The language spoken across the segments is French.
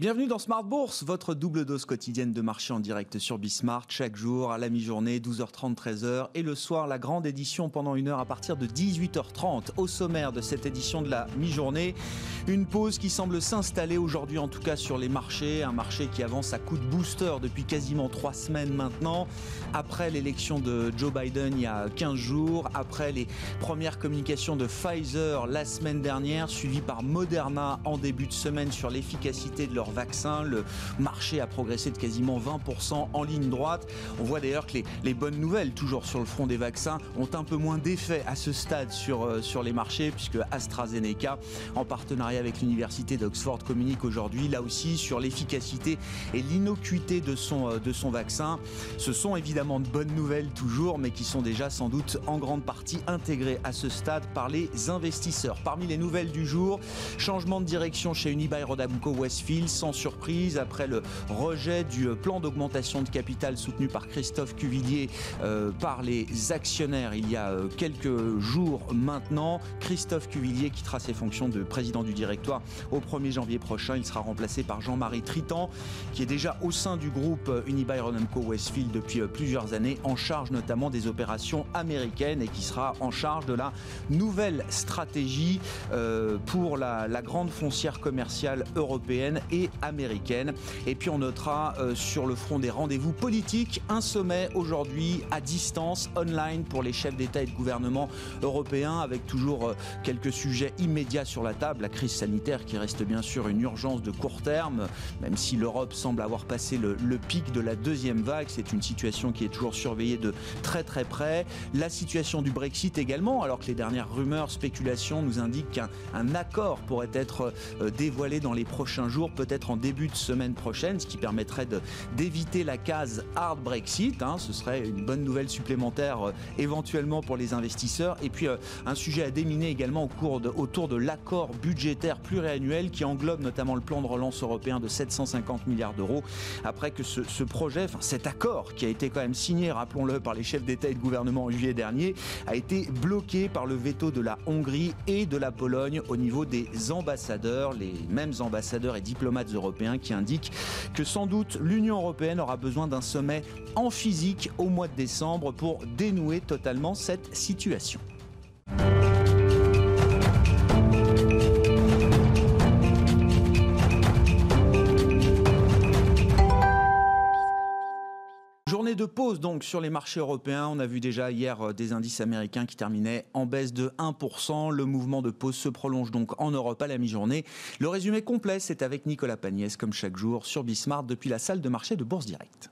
Bienvenue dans Smart Bourse, votre double dose quotidienne de marché en direct sur Bismart, chaque jour à la mi-journée, 12h30, 13h, et le soir, la grande édition pendant une heure à partir de 18h30. Au sommaire de cette édition de la mi-journée, une pause qui semble s'installer aujourd'hui, en tout cas sur les marchés, un marché qui avance à coup de booster depuis quasiment trois semaines maintenant, après l'élection de Joe Biden il y a 15 jours, après les premières communications de Pfizer la semaine dernière, suivies par Moderna en début de semaine sur l'efficacité de leur vaccins. Le marché a progressé de quasiment 20% en ligne droite. On voit d'ailleurs que les, bonnes nouvelles, toujours sur le front des vaccins, ont un peu moins d'effet à ce stade sur, euh, sur les marchés, puisque AstraZeneca, en partenariat avec l'Université d'Oxford, communique aujourd'hui, là aussi, sur l'efficacité et l'innocuité de son, euh, de son vaccin. Ce sont évidemment de bonnes nouvelles toujours, mais qui sont déjà sans doute en grande partie intégrées à ce stade par les investisseurs. Parmi les nouvelles du jour, changement de direction chez Unibail Rodamco Westfield sans surprise après le rejet du plan d'augmentation de capital soutenu par Christophe Cuvillier euh, par les actionnaires il y a euh, quelques jours maintenant. Christophe Cuvillier quittera ses fonctions de président du directoire au 1er janvier prochain. Il sera remplacé par Jean-Marie Tritan qui est déjà au sein du groupe Unibail Rodamco Westfield depuis euh, plusieurs années en charge notamment des opérations américaines et qui sera en charge de la nouvelle stratégie pour la, la grande foncière commerciale européenne et américaine. Et puis on notera euh, sur le front des rendez-vous politiques un sommet aujourd'hui à distance, online pour les chefs d'État et de gouvernement européens, avec toujours euh, quelques sujets immédiats sur la table. La crise sanitaire qui reste bien sûr une urgence de court terme, même si l'Europe semble avoir passé le, pic de la deuxième vague. C'est une situation qui est toujours surveillée de très très près. La situation du Brexit également, alors que les dernières rumeurs, spéculations nous indiquent qu'un accord pourrait être euh, dévoilé dans les prochains jours, peut-être en début de semaine prochaine, ce qui permettrait d'éviter la case hard Brexit. Hein. ce serait une bonne nouvelle supplémentaire euh, éventuellement pour les investisseurs. Et puis euh, un sujet à déminer également au cours de, autour de l'accord budgétaire pluriannuel qui englobe notamment le plan de relance européen de 750 milliards d'euros. Après que ce, ce projet, enfin cet accord qui a été quand même signé, rappelons-le, par les chefs d'État et de gouvernement en juillet dernier, a été bloqué par le veto de la Hongrie et de la Pologne au niveau des ambassadeurs, les mêmes ambassadeurs et diplomates européens qui indiquent que sans doute l'Union européenne aura besoin d'un sommet en physique au mois de décembre pour dénouer totalement cette situation. De pause donc sur les marchés européens. On a vu déjà hier euh, des indices américains qui terminaient en baisse de 1%. Le mouvement de pause se prolonge donc en Europe à la mi-journée. Le résumé complet, c'est avec Nicolas Pagnès, comme chaque jour, sur Bismart depuis la salle de marché de Bourse Directe.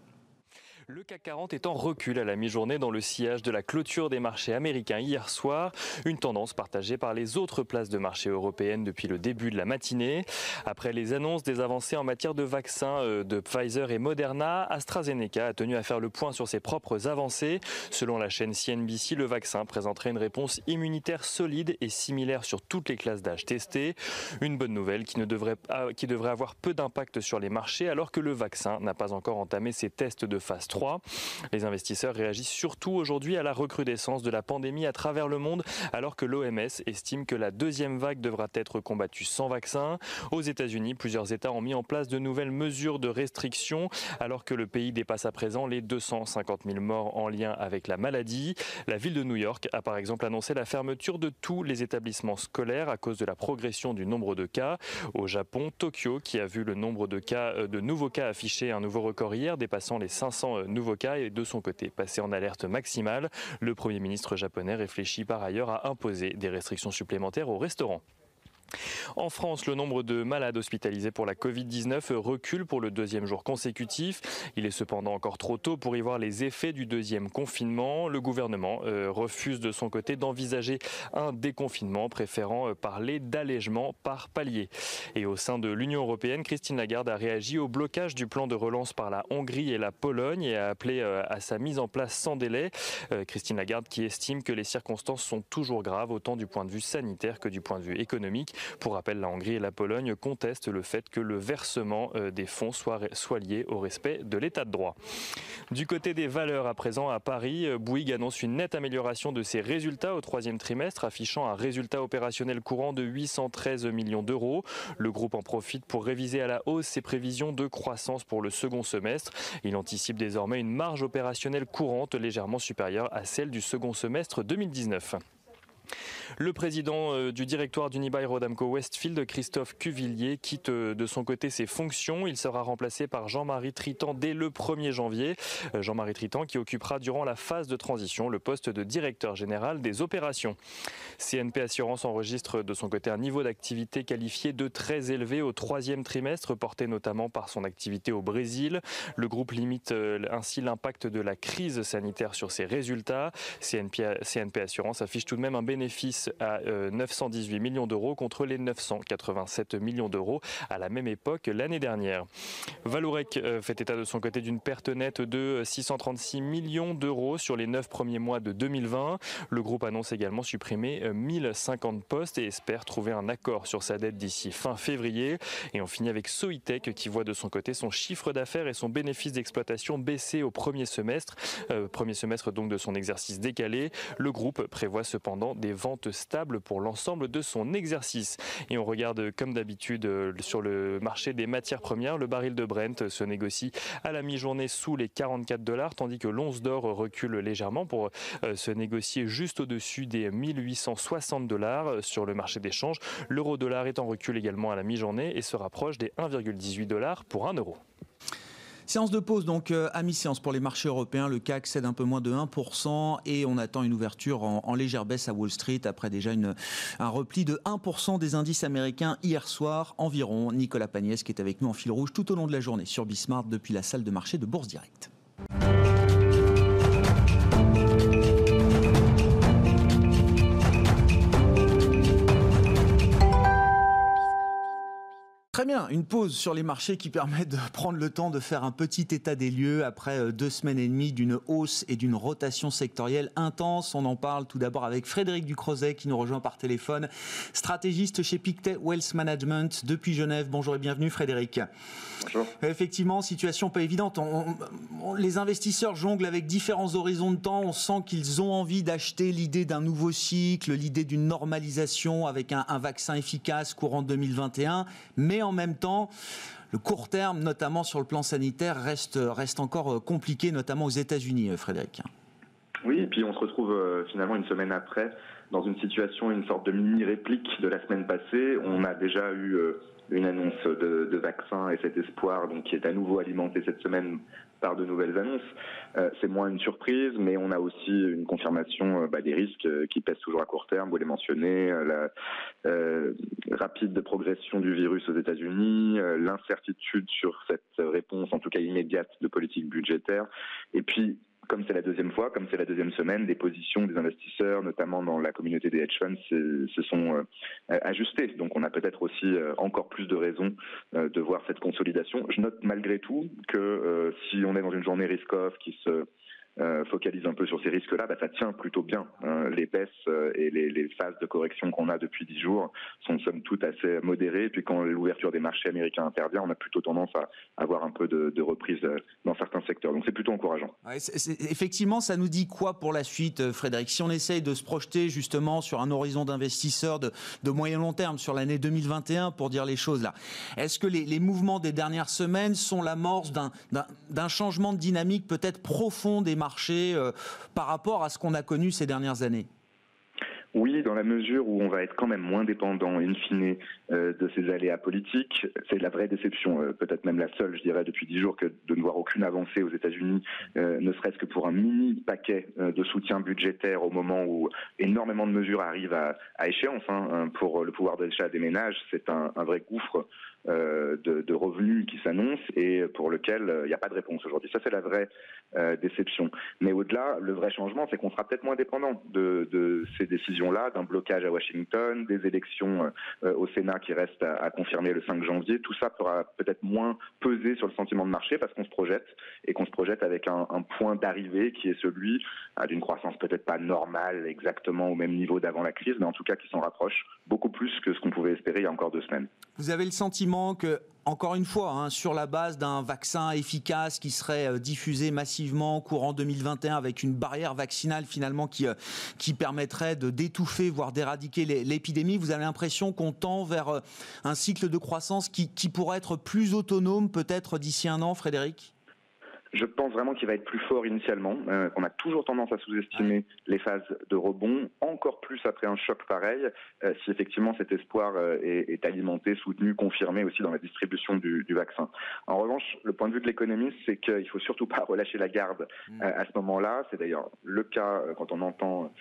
Le CAC 40 est en recul à la mi-journée dans le sillage de la clôture des marchés américains hier soir, une tendance partagée par les autres places de marché européennes depuis le début de la matinée. Après les annonces des avancées en matière de vaccins euh, de Pfizer et Moderna, AstraZeneca a tenu à faire le point sur ses propres avancées. Selon la chaîne CNBC, le vaccin présenterait une réponse immunitaire solide et similaire sur toutes les classes d'âge testées. Une bonne nouvelle qui, devrait, qui devrait avoir peu d'impact sur les marchés alors que le vaccin n'a pas encore entamé ses tests de phase 3 les investisseurs réagissent surtout aujourd'hui à la recrudescence de la pandémie à travers le monde, alors que l'OMS estime que la deuxième vague devra être combattue sans vaccin. Aux États-Unis, plusieurs États ont mis en place de nouvelles mesures de restriction, alors que le pays dépasse à présent les 250 000 morts en lien avec la maladie. La ville de New York a par exemple annoncé la fermeture de tous les établissements scolaires à cause de la progression du nombre de cas. Au Japon, Tokyo, qui a vu le nombre de cas, euh, de nouveaux cas afficher un nouveau record hier, dépassant les 500 nouveau cas est de son côté passé en alerte maximale. Le Premier ministre japonais réfléchit par ailleurs à imposer des restrictions supplémentaires aux restaurants. En France, le nombre de malades hospitalisés pour la Covid-19 recule pour le deuxième jour consécutif. Il est cependant encore trop tôt pour y voir les effets du deuxième confinement. Le gouvernement euh, refuse de son côté d'envisager un déconfinement, préférant euh, parler d'allègement par palier. Et au sein de l'Union européenne, Christine Lagarde a réagi au blocage du plan de relance par la Hongrie et la Pologne et a appelé euh, à sa mise en place sans délai. Christine Lagarde qui estime que les circonstances sont toujours graves, autant du point de vue sanitaire que du point de vue économique. Pour rappel, la Hongrie et la Pologne contestent le fait que le versement des fonds soit, lié au respect de l'état de droit. Du côté des valeurs à présent à Paris, Bouygues annonce une nette amélioration de ses résultats au troisième trimestre, affichant un résultat opérationnel courant de 813 millions d'euros. Le groupe en profite pour réviser à la hausse ses prévisions de croissance pour le second semestre. Il anticipe désormais une marge opérationnelle courante légèrement supérieure à celle du second semestre 2019. Le président euh, du directoire d'Unibail Rodamco Westfield, Christophe Cuvillier, quitte euh, de son côté ses fonctions. Il sera remplacé par Jean-Marie Tritan dès le 1er janvier. Euh, Jean-Marie Tritan qui occupera durant la phase de transition le poste de directeur général des opérations. CNP Assurance enregistre de son côté un niveau d'activité qualifié de très élevé au troisième trimestre, porté notamment par son activité au Brésil. Le groupe limite ainsi l'impact de la crise sanitaire sur ses résultats. CNP, CNP Assurance affiche tout de même un bénéfice à 918 euh, millions d'euros contre les 987 millions d'euros à la même époque l'année dernière. Valorec euh, fait état de son côté d'une perte nette de 636 millions d'euros sur les 9 premiers mois de 2020. Le groupe annonce également supprimer 1050 euh, postes et espère trouver un accord sur sa dette d'ici fin février. Et on finit avec Soitec qui voit de son côté son chiffre d'affaires et son bénéfice d'exploitation baisser au premier semestre, premier semestre donc de son exercice décalé. Le groupe prévoit cependant des ventes stables pour l'ensemble de son exercice. Et on regarde comme d'habitude euh, sur le marché des matières premières, le baril de Brent se négocie à la mi-journée sous les 44 dollars, tandis que l'once d'or recule légèrement pour euh, se négocier juste au-dessus des 1860 dollars sur le marché d'échange. L'euro-dollar est en recul également à la mi-journée et se rapproche des 1,18 dollars pour 1 euro. Séance de pause donc euh, à mi-séance pour les marchés européens. Le CAC cède un peu moins de 1% et on attend une ouverture en, légère baisse à Wall Street après déjà un repli de 1% des indices américains hier soir environ. Nicolas Pagnès qui est avec nous en fil rouge tout au long de la journée sur Bismart depuis la salle de marché de Bourse Directe. Bien, une pause sur les marchés qui permet de prendre le temps de faire un petit état des lieux après euh, deux semaines et demie d'une hausse et d'une rotation sectorielle intense. On en parle tout d'abord avec Frédéric Ducrozet qui nous rejoint par téléphone, stratégiste chez Pictet Wealth Management depuis Genève. Bonjour et bienvenue Frédéric. Bonjour. Effectivement, situation pas évidente. les investisseurs jonglent avec différents horizons de temps. On sent qu'ils ont envie d'acheter l'idée d'un nouveau cycle, l'idée d'une normalisation avec un, un vaccin efficace courant 2021, mais en même temps, le court terme, notamment sur le plan sanitaire, reste, reste encore euh, compliqué, notamment aux États-Unis, euh, Frédéric. Oui, et puis on se retrouve euh, finalement une semaine après dans une situation, une sorte de mini-réplique de la semaine passée. On a déjà eu une annonce de, de, vaccin et cet espoir donc, qui est à nouveau alimenté cette semaine par de nouvelles annonces. Euh, c'est moins une surprise, mais on a aussi une confirmation euh, bah, des risques euh, qui pèsent toujours à court terme. Vous les mentionnez, la rapide progression du virus aux États-Unis, l'incertitude sur cette réponse, en tout cas immédiate, de politique budgétaire, et puis comme c'est la deuxième fois, comme c'est la deuxième semaine, des positions des investisseurs, notamment dans la communauté des hedge funds, se sont euh, ajustées. Donc on a peut-être aussi euh, encore plus de raisons euh, de voir cette consolidation. Je note malgré tout que si on est dans une journée risk-off qui se focalise un peu sur ces risques-là, bah, ça tient plutôt bien. Hein. Les baisses euh, et les, phases de correction qu'on a depuis dix jours sont somme toute assez modérées. Puis quand l'ouverture des marchés américains intervient, on a plutôt tendance à avoir un peu de, reprise euh, dans certains secteurs. Donc c'est plutôt encourageant. Effectivement, ça nous dit quoi pour la suite, Frédéric? Si on essaye de se projeter justement sur un horizon d'investisseurs de, de moyen long terme sur l'année 2021, pour dire les choses là, est-ce que les, les mouvements des dernières semaines sont l'amorce d'un changement de dynamique peut-être profond des marchés marché euh, par rapport à ce qu'on a connu ces dernières années oui, dans la mesure où on va être quand même moins dépendant, in fine, euh, de ces aléas politiques. C'est la vraie déception, euh, peut-être même la seule, je dirais, depuis dix jours, que de ne voir aucune avancée aux États-Unis, ne serait-ce que pour un mini paquet de soutien budgétaire au moment où énormément de mesures arrivent à, échéance. Hein, pour le pouvoir d'achat des ménages, c'est un, vrai gouffre de, revenus qui s'annoncent et pour lequel il n'y a pas de réponse aujourd'hui. Ça, c'est la vraie déception. Mais au-delà, le vrai changement, c'est qu'on sera peut-être moins dépendant de, ces décisions-là, d'un blocage à Washington, des élections au Sénat qui restent à, confirmer le 5 janvier. Tout ça pourra peut-être moins peser sur le sentiment de marché parce qu'on se projette et qu'on se projette avec un, un point d'arrivée qui est celui d'une croissance peut-être pas normale exactement au même niveau d'avant la crise, mais en tout cas qui s'en rapproche beaucoup plus que ce qu'on pouvait espérer il y a encore deux semaines. Vous avez le sentiment que encore une fois, hein, sur la base d'un vaccin efficace qui serait euh, diffusé massivement courant 2021 avec une barrière vaccinale finalement qui, euh, qui permettrait de d'étouffer, voire d'éradiquer l'épidémie, vous avez l'impression qu'on tend vers euh, un cycle de croissance qui pourrait être plus autonome peut-être d'ici un an, Frédéric? Je pense vraiment qu'il va être plus fort initialement, euh, qu'on a toujours tendance à sous-estimer les phases de rebond, encore plus après un choc pareil, euh, si effectivement cet espoir euh, est, alimenté, soutenu, confirmé aussi dans la distribution du, vaccin. En revanche, le point de vue de l'économiste, c'est qu'il faut surtout pas relâcher la garde mm. à ce moment-là. C'est d'ailleurs le cas quand on entend,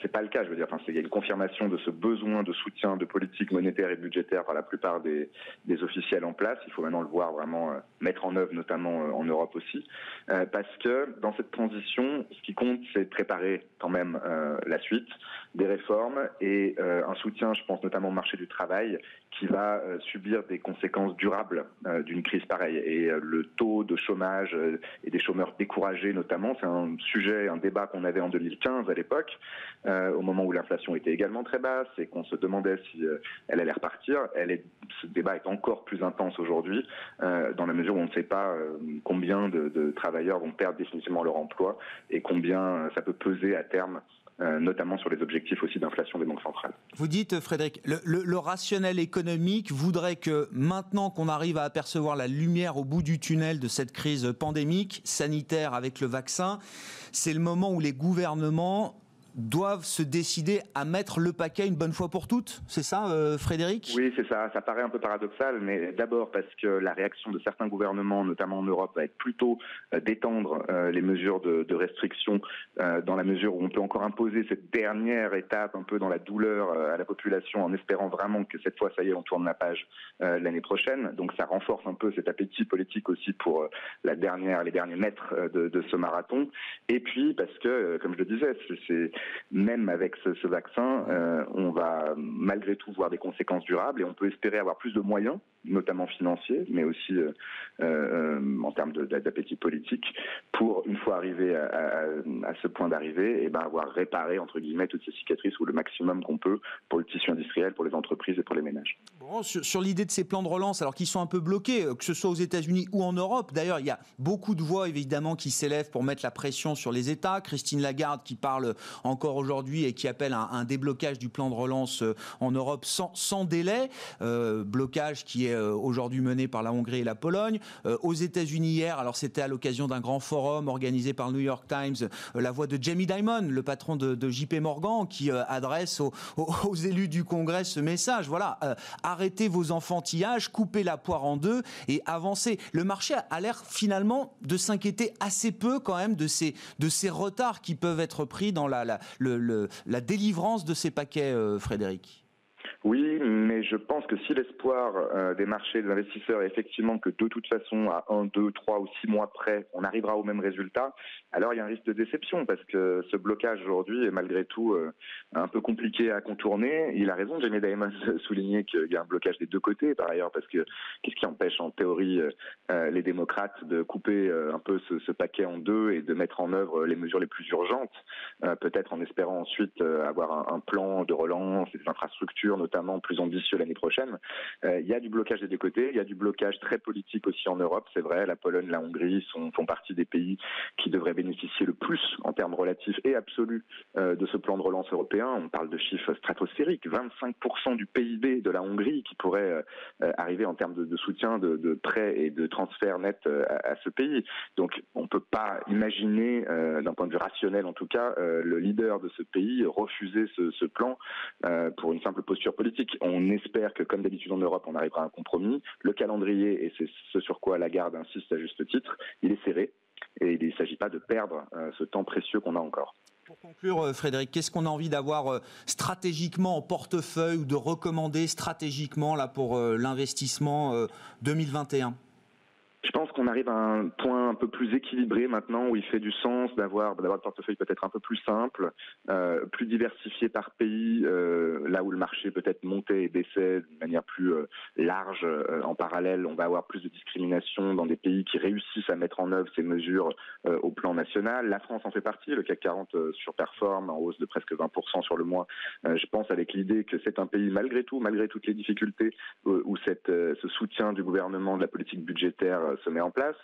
c'est pas le cas, je veux dire, enfin, il y a une confirmation de ce besoin de soutien de politique monétaire et budgétaire par la plupart des, des officiels en place. Il faut maintenant le voir vraiment mettre en œuvre, notamment en Europe aussi. Euh, parce que dans cette transition, ce qui compte, c'est préparer quand même euh, la suite, des réformes et euh, un soutien, je pense notamment au marché du travail, qui va subir des conséquences durables d'une crise pareille. Et le taux de chômage et des chômeurs découragés notamment, c'est un sujet, un débat qu'on avait en 2015 à l'époque, au moment où l'inflation était également très basse et qu'on se demandait si elle allait repartir. Elle ce débat est encore plus intense aujourd'hui, dans la mesure où on ne sait pas combien de travailleurs vont perdre définitivement leur emploi et combien euh, ça peut peser à terme euh, notamment sur les objectifs aussi d'inflation des banques centrales. Vous dites, Frédéric, le, rationnel économique voudrait que maintenant qu'on arrive à apercevoir la lumière au bout du tunnel de cette crise pandémique, sanitaire avec le vaccin, c'est le moment où les gouvernements doivent se décider à mettre le paquet une bonne fois pour toutes C'est ça, euh, Frédéric? Oui, c'est ça. Ça paraît un peu paradoxal, mais d'abord parce que la réaction de certains gouvernements, notamment en Europe, va être plutôt euh, d'étendre euh, les mesures de, de restriction dans la mesure où on peut encore imposer cette dernière étape un peu dans la douleur à la population en espérant vraiment que cette fois, ça y est, on tourne la page l'année prochaine. Donc ça renforce un peu cet appétit politique aussi pour la dernière, les derniers mètres de, de ce marathon. Et puis parce que, comme je le disais, c'est même avec ce, vaccin, euh, on va malgré tout voir des conséquences durables et on peut espérer avoir plus de moyens, notamment financiers, mais aussi euh, euh, en termes d'appétit politique, pour une fois arrivé à, ce point d'arrivée, et eh ben avoir réparé entre guillemets toutes ces cicatrices ou le maximum qu'on peut pour le tissu industriel, pour les entreprises et pour les ménages. Bon, sur, l'idée de ces plans de relance, alors qu'ils sont un peu bloqués, que ce soit aux États-Unis ou en Europe, d'ailleurs, il y a beaucoup de voix évidemment qui s'élèvent pour mettre la pression sur les États. Christine Lagarde qui parle en encore aujourd'hui et qui appelle un, un, déblocage du plan de relance euh, en Europe sans, sans délai, euh, blocage qui est euh, aujourd'hui mené par la Hongrie et la Pologne. aux États-Unis hier, alors c'était à l'occasion d'un grand forum organisé par le New York Times, la voix de Jamie Dimon, le patron de, de JP Morgan, qui adresse aux, élus du Congrès ce message. Voilà, arrêtez vos enfantillages, coupez la poire en deux et avancez. Le marché a l'air finalement de s'inquiéter assez peu quand même de ces, de ces retards qui peuvent être pris dans la, la, la délivrance de ces paquets, euh, Frédéric oui, mais je pense que si l'espoir euh, des marchés, des investisseurs est effectivement que de toute façon, à 1, 2, 3 ou 6 mois près, on arrivera au même résultat, alors il y a un risque de déception parce que ce blocage aujourd'hui est malgré tout euh, un peu compliqué à contourner. Il a raison, Jamie Dimon, de souligner qu'il y a un blocage des deux côtés par ailleurs parce que qu'est-ce qui empêche en théorie euh, les démocrates de couper un peu ce, paquet en deux et de mettre en œuvre les mesures les plus urgentes, peut-être en espérant ensuite avoir un, un, plan de relance, des infrastructures, notamment plus ambitieux l'année prochaine. Euh, il y a du blocage des deux côtés, il y a du blocage très politique aussi en Europe, c'est vrai. La Pologne, la Hongrie sont, font partie des pays qui devraient bénéficier le plus en termes relatifs et absolus euh, de ce plan de relance européen. On parle de chiffres stratosphériques, 25% du PIB de la Hongrie qui pourrait euh, arriver en termes de, soutien, de, prêts et de transferts nets à, ce pays. Donc on ne peut pas imaginer, d'un point de vue rationnel en tout cas, le leader de ce pays refuser ce, plan pour une simple posture On espère que, comme d'habitude en Europe, on arrivera à un compromis. Le calendrier, et c'est ce sur quoi Lagarde insiste à juste titre, il est serré et il ne s'agit pas de perdre euh, ce temps précieux qu'on a encore. Pour conclure, Frédéric, qu'est-ce qu'on a envie d'avoir stratégiquement en portefeuille ou de recommander stratégiquement là, pour l'investissement 2021 je pense qu'on arrive à un point un peu plus équilibré maintenant où il fait du sens d'avoir d'avoir un portefeuille peut-être un peu plus simple, euh, plus diversifié par pays, euh, là où le marché peut-être montait et baissait d'une manière plus euh, large en parallèle. On va avoir plus de discrimination dans des pays qui réussissent à mettre en œuvre ces mesures au plan national. La France en fait partie. Le CAC 40 surperforme en hausse de presque 20% sur le mois. je pense avec l'idée que c'est un pays malgré tout, malgré toutes les difficultés, où cette, ce soutien du gouvernement de la politique budgétaire euh, se met en place.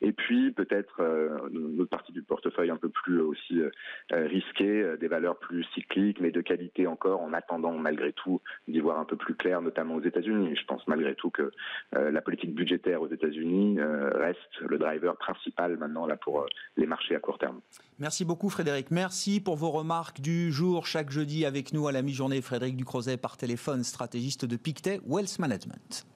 Et puis peut-être euh, une autre partie du portefeuille un peu plus aussi euh, risquée, des valeurs plus cycliques, mais de qualité encore, en attendant malgré tout d'y voir un peu plus clair, notamment aux États-Unis. Je pense malgré tout que la politique budgétaire aux États-Unis reste le driver principal maintenant là pour les marchés à court terme. Merci beaucoup Frédéric. Merci pour vos remarques du jour chaque jeudi avec nous à la mi-journée. Frédéric Ducrozet par téléphone, stratégiste de Pictet Wealth Management.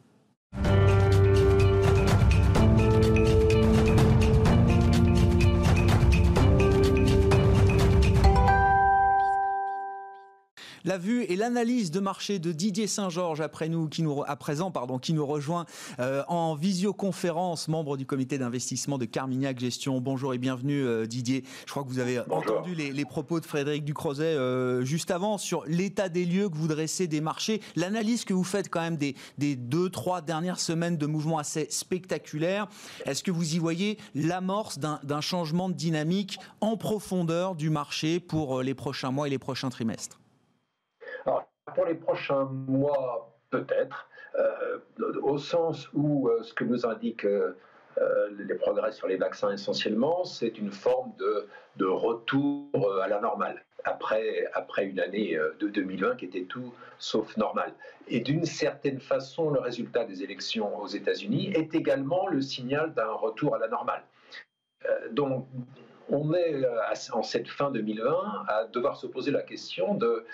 La vue et l'analyse de marché de Didier Saint-Georges après nous, qui nous, à présent, pardon, qui nous rejoint euh, en visioconférence, membre du comité d'investissement de Carmignac Gestion. Bonjour et bienvenue euh, Didier. Je crois que vous avez entendu les, propos de Frédéric Ducrozet euh, juste avant sur l'état des lieux que vous dressez des marchés, l'analyse que vous faites quand même des, des deux, trois dernières semaines de mouvements assez spectaculaires. Est-ce que vous y voyez l'amorce d'un changement de dynamique en profondeur du marché pour les prochains mois et les prochains trimestres? Pour les prochains mois, peut-être, euh, au sens où euh, ce que nous indiquent euh, les progrès sur les vaccins essentiellement, c'est une forme de, de, retour à la normale, après, après une année de 2020 qui était tout sauf normale. Et d'une certaine façon, le résultat des élections aux États-Unis est également le signal d'un retour à la normale. donc, on est en cette fin 2020 à devoir se poser la question de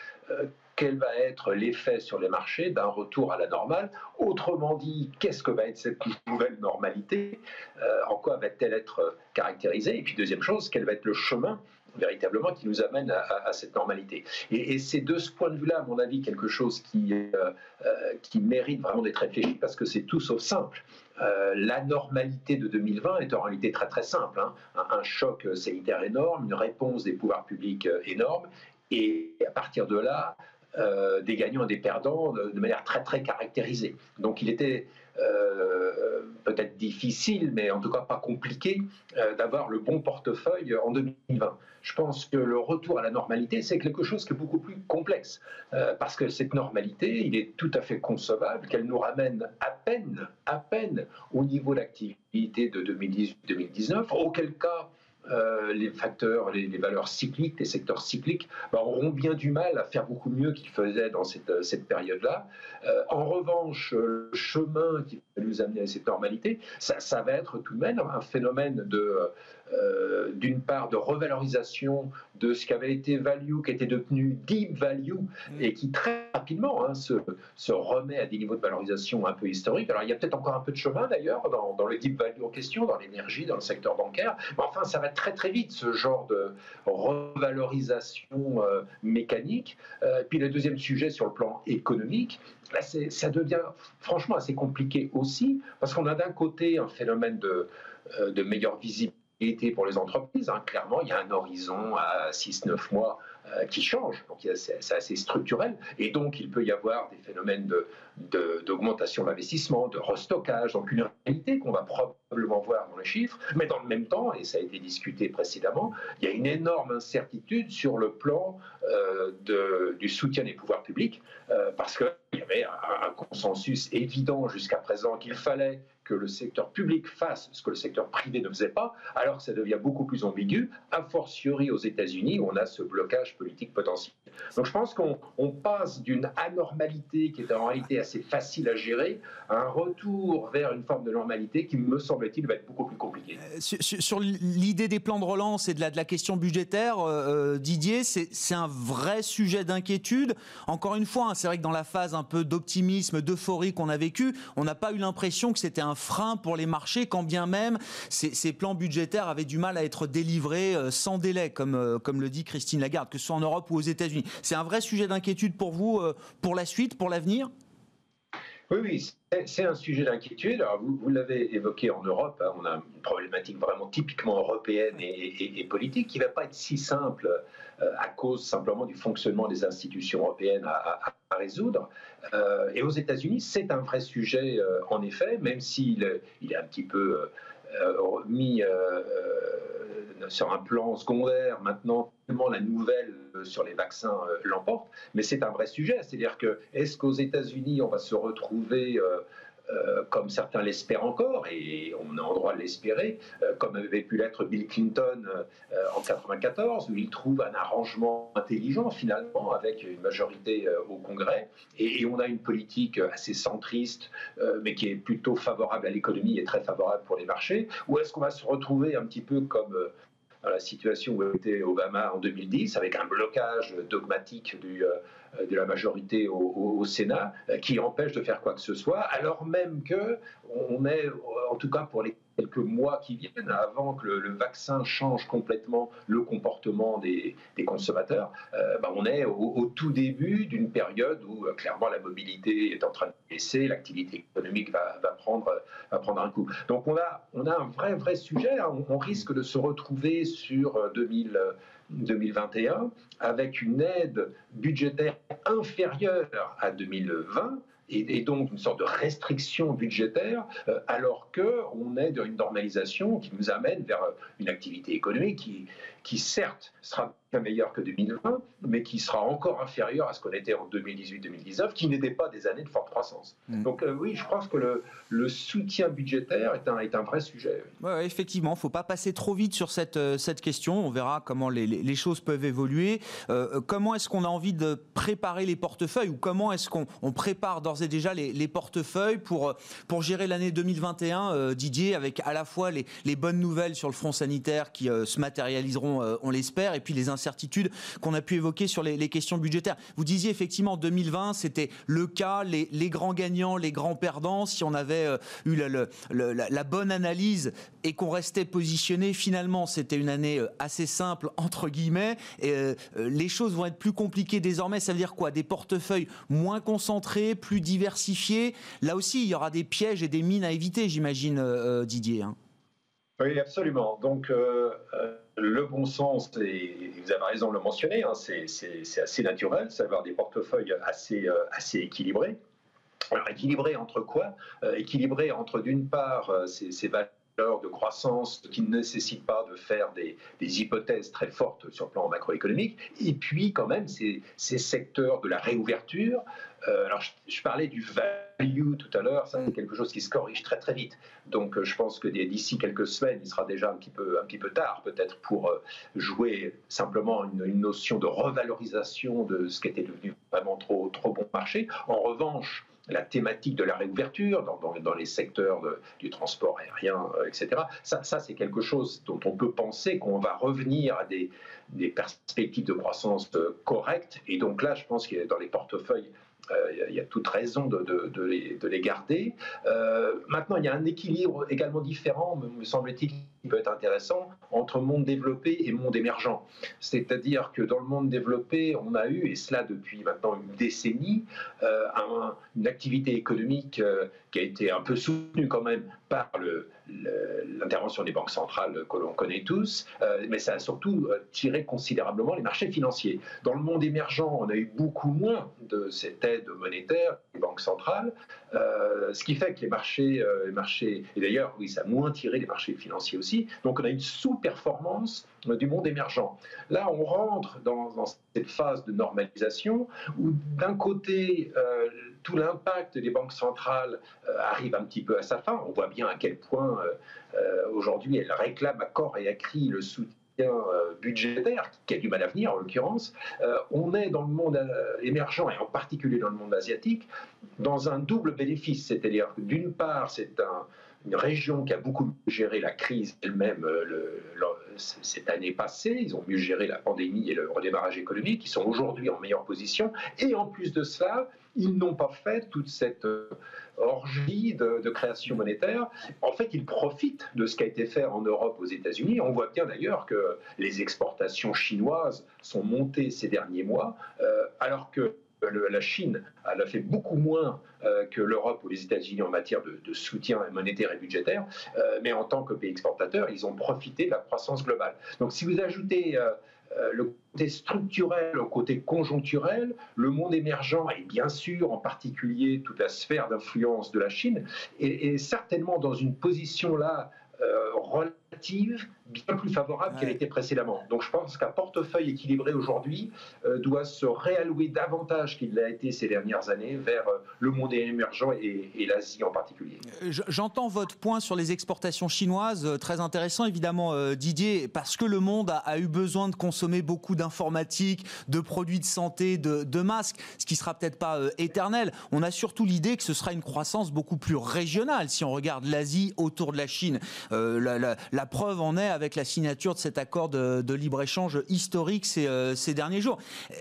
quel va être l'effet sur les marchés d'un retour à la normale Autrement dit, qu'est-ce que va être cette nouvelle normalité? Euh, En quoi va-t-elle être caractérisée? Et puis deuxième chose, quel va être le chemin véritablement qui nous amène à, cette normalité? Et, c'est de ce point de vue-là, à mon avis, quelque chose qui, euh, euh, mérite vraiment d'être réfléchi parce que c'est tout sauf simple. la normalité de 2020 est en réalité très très simple. Hein. Un, un, choc sanitaire énorme, une réponse des pouvoirs publics énorme, et à partir de là, euh, des gagnants et des perdants de, manière très très caractérisée. Donc il était euh, peut-être difficile, mais en tout cas pas compliqué, euh, d'avoir le bon portefeuille en 2020. Je pense que le retour à la normalité, c'est quelque chose qui est beaucoup plus complexe, parce que cette normalité, il est tout à fait concevable qu'elle nous ramène à peine, à peine au niveau d'activité de 2018-2019, auquel cas euh, les facteurs, les, valeurs cycliques, les secteurs cycliques, bah, auront bien du mal à faire beaucoup mieux qu'ils faisaient dans cette, euh, période-là. Euh, en revanche, le chemin qui va nous amener à cette normalité, ça va être tout de même un phénomène de euh, d'une part de revalorisation de ce qui avait été value, qui était devenu deep value, mm. et qui très rapidement hein, se, se, remet à des niveaux de valorisation un peu historiques. Alors il y a peut-être encore un peu de chemin d'ailleurs dans, dans, le deep value en question, dans l'énergie, dans le secteur bancaire, mais enfin ça va très très vite ce genre de revalorisation euh, mécanique. Euh, puis le deuxième sujet sur le plan économique, là, ça devient franchement assez compliqué aussi, parce qu'on a d'un côté un phénomène de, de meilleure visibilité pour les entreprises. Hein. Clairement, il y a un horizon à 6-9 mois euh, qui change. Donc c'est assez structurel. Et donc il peut y avoir des phénomènes d'augmentation d'investissement, de restockage, donc une réalité qu'on va probablement voir dans les chiffres. Mais dans le même temps, et ça a été discuté précédemment, il y a une énorme incertitude sur le plan euh, du soutien des pouvoirs publics, euh, parce qu'il y avait un consensus évident jusqu'à présent qu'il fallait que le secteur public fasse ce que le secteur privé ne faisait pas, alors ça devient beaucoup plus ambigu, a fortiori aux États-Unis où on a ce blocage politique potentiel. Donc je pense qu'on passe d'une anormalité qui est en réalité assez facile à gérer à un retour vers une forme de normalité qui, me semble-t-il, va être beaucoup plus compliquée. Euh, sur, l'idée des plans de relance et de la, de la question budgétaire, euh, euh, Didier, c'est un vrai sujet d'inquiétude. Encore une fois, hein, c'est vrai que dans la phase un peu d'optimisme, d'euphorie qu'on a vécue, on n'a pas eu l'impression que c'était un frein pour les marchés, quand bien même ces, plans budgétaires avaient du mal à être délivrés sans délai, comme, comme le dit Christine Lagarde, que ce soit en Europe ou aux États-Unis. C'est un vrai sujet d'inquiétude pour vous, pour la suite, pour l'avenir? Oui, oui, c'est un sujet d'inquiétude. Vous, vous l'avez évoqué en Europe, hein, on a une problématique vraiment typiquement européenne et, politique qui ne va pas être si simple euh, à cause simplement du fonctionnement des institutions européennes à, résoudre. Euh, et aux États-Unis, c'est un vrai sujet, euh, en effet, même s'il il est un petit peu mis sur un plan secondaire maintenant la nouvelle sur les vaccins euh, l'emporte, mais c'est un vrai sujet. C'est-à-dire que est-ce qu'aux États-Unis on va se retrouver euh, euh, comme certains l'espèrent encore, et on a en droit de l'espérer, comme avait pu l'être Bill Clinton en 1994, où il trouve un arrangement intelligent finalement avec une majorité au Congrès, et, et, on a une politique assez centriste, mais qui est plutôt favorable à l'économie et très favorable pour les marchés, ou est-ce qu'on va se retrouver un petit peu comme dans la situation où était Obama en 2010, avec un blocage dogmatique du, euh, de la majorité au, Sénat, euh, qui empêche de faire quoi que ce soit, alors même que on est, en tout cas pour les quelques mois qui viennent, avant que le, vaccin change complètement le comportement des, consommateurs, euh, bah, on est au, tout début d'une période où clairement la mobilité est en train de baisser, l'activité économique va, prendre, va prendre un coup. Donc on a, on a un vrai, vrai sujet. Hein. On, risque de se retrouver sur 2000. 2021 avec une aide budgétaire inférieure à 2020 et, donc une sorte de restriction budgétaire, euh, alors qu'on est dans une normalisation qui nous amène vers une activité économique qui, qui certes sera bien meilleure que 2020, mais qui sera encore inférieure à ce qu'on était en 2018-2019, qui n'étaient pas des années de forte croissance. Mm. Donc euh, oui, je pense que le, le, soutien budgétaire est un, est un vrai sujet. Ouais, effectivement, il ne faut pas passer trop vite sur cette, euh, cette question. On verra comment les, les, choses peuvent évoluer. Euh, comment est-ce qu'on a envie de préparer les portefeuilles ou comment est-ce qu'on on prépare d'ores et déjà les, les, portefeuilles pour, pour gérer l'année 2021, Didier, avec à la fois les, les bonnes nouvelles sur le front sanitaire qui se matérialiseront euh, on, l'espère, et puis les incertitudes qu'on a pu évoquer sur les, questions budgétaires. Vous disiez effectivement 2020, c'était le cas, les, grands gagnants, les grands perdants. Si on avait euh, eu la, bonne analyse et qu'on restait positionné, finalement, c'était une année euh, assez simple entre guillemets. Et, les choses vont être plus compliquées désormais. Ça veut dire quoi? Des portefeuilles moins concentrés, plus diversifiés? Là aussi, il y aura des pièges et des mines à éviter, j'imagine, Didier. Hein. Oui, absolument. Donc, le bon sens, et vous avez raison de le mentionner, hein, c'est assez naturel, c'est avoir des portefeuilles assez, euh, assez équilibrés. Alors, équilibrés entre quoi? Euh, entre, d'une part, euh, ces, valeurs de croissance qui ne nécessitent pas de faire des, hypothèses très fortes sur le plan macroéconomique, et puis quand même ces, secteurs de la réouverture. alors, je, parlais du value tout à l'heure, ça c'est quelque chose qui se corrige très très vite. Donc euh, je pense que d'ici quelques semaines, il sera déjà un petit peu, tard peut-être pour euh, jouer simplement une, notion de revalorisation de ce qui était devenu vraiment trop, trop bon marché. En revanche, la thématique de la réouverture dans, les secteurs du transport aérien, euh, etc. Ça, c'est quelque chose dont on peut penser qu'on va revenir à des, des perspectives de croissance correctes. Et donc là, je pense que dans les portefeuilles il y a toute raison de, les, garder. Euh, maintenant, il y a un équilibre également différent, me semble-t-il, qui peut être intéressant, entre monde développé et monde émergent. C'est-à-dire que dans le monde développé, on a eu, et cela depuis maintenant une décennie, euh, une activité économique euh, qui a été un peu soutenue quand même par l'intervention des banques centrales que l'on connaît tous, mais ça a surtout tiré considérablement les marchés financiers. Dans le monde émergent, on a eu beaucoup moins de cette aide monétaire des banques centrales, ce qui fait que les marchés, les marchés et d'ailleurs, oui, ça a moins tiré les marchés financiers aussi, donc on a une sous-performance du monde émergent. Là, on rentre dans, cette phase de normalisation où d'un côté, euh, tout l'impact des banques centrales euh, arrive un petit peu à sa fin. On voit bien à quel point euh, aujourd'hui elles réclament à corps et à cri le soutien budgétaire qui a du mal à venir en l'occurrence, on est dans le monde émergent et en particulier dans le monde asiatique dans un double bénéfice, c'est-à-dire que d'une part c'est un, une région qui a beaucoup géré la crise elle-même, euh, cette année passée, ils ont mieux géré la pandémie et le redémarrage économique, ils sont aujourd'hui en meilleure position, et en plus de cela, ils n'ont pas fait toute cette orgie de, création monétaire. En fait, ils profitent de ce qui a été fait en Europe, aux États-Unis. On voit bien d'ailleurs que les exportations chinoises sont montées ces derniers mois, alors que la Chine a fait beaucoup moins euh, que l'Europe ou les États-Unis en matière de, soutien monétaire et budgétaire, euh, mais en tant que pays exportateur, ils ont profité de la croissance globale. Donc si vous ajoutez euh, le côté structurel au côté conjoncturel, le monde émergent et bien sûr en particulier toute la sphère d'influence de la Chine est, certainement dans une position là relative bien plus favorable qu'elle était précédemment. Donc je pense qu'un portefeuille équilibré aujourd'hui euh, doit se réallouer davantage qu'il l'a été ces dernières années vers euh, le monde émergent et, l'Asie en particulier. Euh, j'entends votre point sur les exportations chinoises, très intéressant évidemment Didier, parce que le monde a, eu besoin de consommer beaucoup d'informatique, de produits de santé, de, masques, ce qui sera peut-être pas éternel. On a surtout l'idée que ce sera une croissance beaucoup plus régionale si on regarde l'Asie autour de la Chine. La, la preuve en est avec la signature de cet accord de, libre-échange historique euh, ces, derniers jours.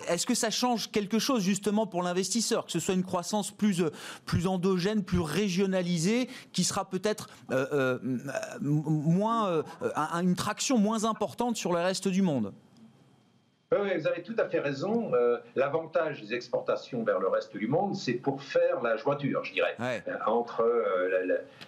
Est-ce que ça change quelque chose justement pour l'investisseur, que ce soit une croissance plus, plus endogène, plus régionalisée, qui sera peut-être euh, euh, moins une traction moins importante sur le reste du monde? Oui, vous avez tout à fait raison. L'avantage des exportations vers le reste du monde, c'est pour faire la jointure, je dirais, entre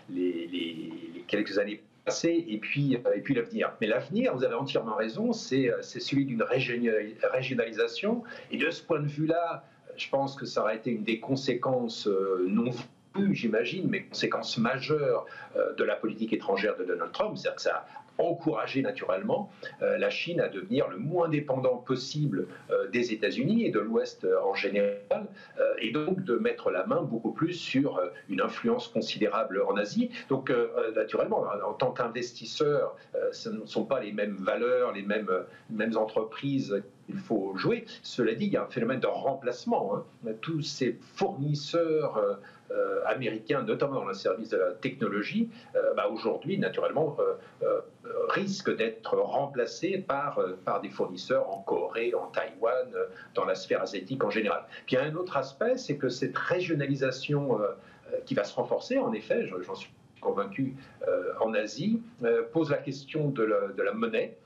les, les, quelques années et puis, euh, et puis l'avenir. Mais l'avenir, vous avez entièrement raison, c'est euh, celui d'une régionalisation. Et de ce point de vue-là, je pense que ça aurait été une des conséquences euh, non plus, j'imagine, mais conséquences majeures de la politique étrangère de Donald Trump. C'est-à-dire que ça encourager naturellement euh, la Chine à devenir le moins dépendant possible euh, des États-Unis et de l'Ouest euh, en général, et donc de mettre la main beaucoup plus sur une influence considérable en Asie. Donc naturellement, en tant qu'investisseur, ce ne sont pas les mêmes valeurs, les mêmes entreprises il faut jouer. Cela dit, il y a un phénomène de remplacement. Hein. Tous ces fournisseurs euh, américains, notamment dans le service de la technologie, euh, bah, aujourd'hui, naturellement, euh, risquent d'être remplacés par, par des fournisseurs en Corée, en Taïwan, dans la sphère asiatique en général. Puis il y a un autre aspect, c'est que cette régionalisation qui va se renforcer, en effet, j'en suis convaincu, en Asie, pose la question de de la monnaie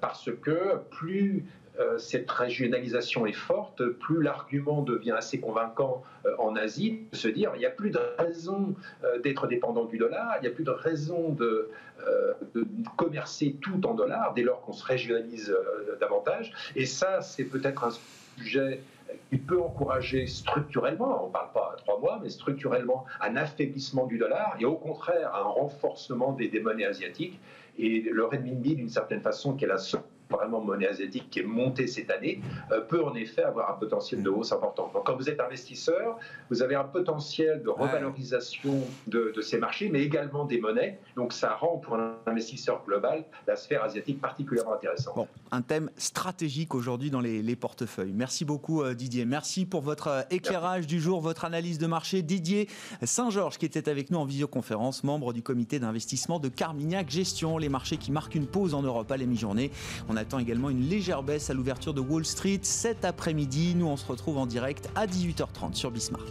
parce que plus euh, cette régionalisation est forte, plus l'argument devient assez convaincant euh, en Asie de se dire il n'y a plus de raison euh, d'être dépendant du dollar, il n'y a plus de raison de, commercer tout en dollars dès lors qu'on se régionalise davantage. Et ça, c'est peut-être un sujet qui peut encourager structurellement, on ne parle pas à trois mois, mais structurellement un affaiblissement du dollar et au contraire un renforcement des, des monnaies asiatiques. Et le renminbi, d'une certaine façon, qui est la seule vraiment monnaie asiatique qui est montée cette année, euh, peut en effet avoir un potentiel de hausse important. Donc quand vous êtes investisseur, vous avez un potentiel de revalorisation de, ces marchés, mais également des monnaies. Donc ça rend pour un investisseur global la sphère asiatique particulièrement intéressante. Bon, un thème stratégique aujourd'hui dans les, portefeuilles. Merci beaucoup euh, Didier. Merci pour votre euh, éclairage du jour, votre analyse de marché. Didier Saint-Georges qui était avec nous en visioconférence, membre du comité d'investissement de Carmignac Gestion, les marchés qui marquent une pause en Europe à la mi-journée. On attend également une légère baisse à l'ouverture de Wall Street cet après-midi. Nous, on se retrouve en direct à 18h30 sur Bismart.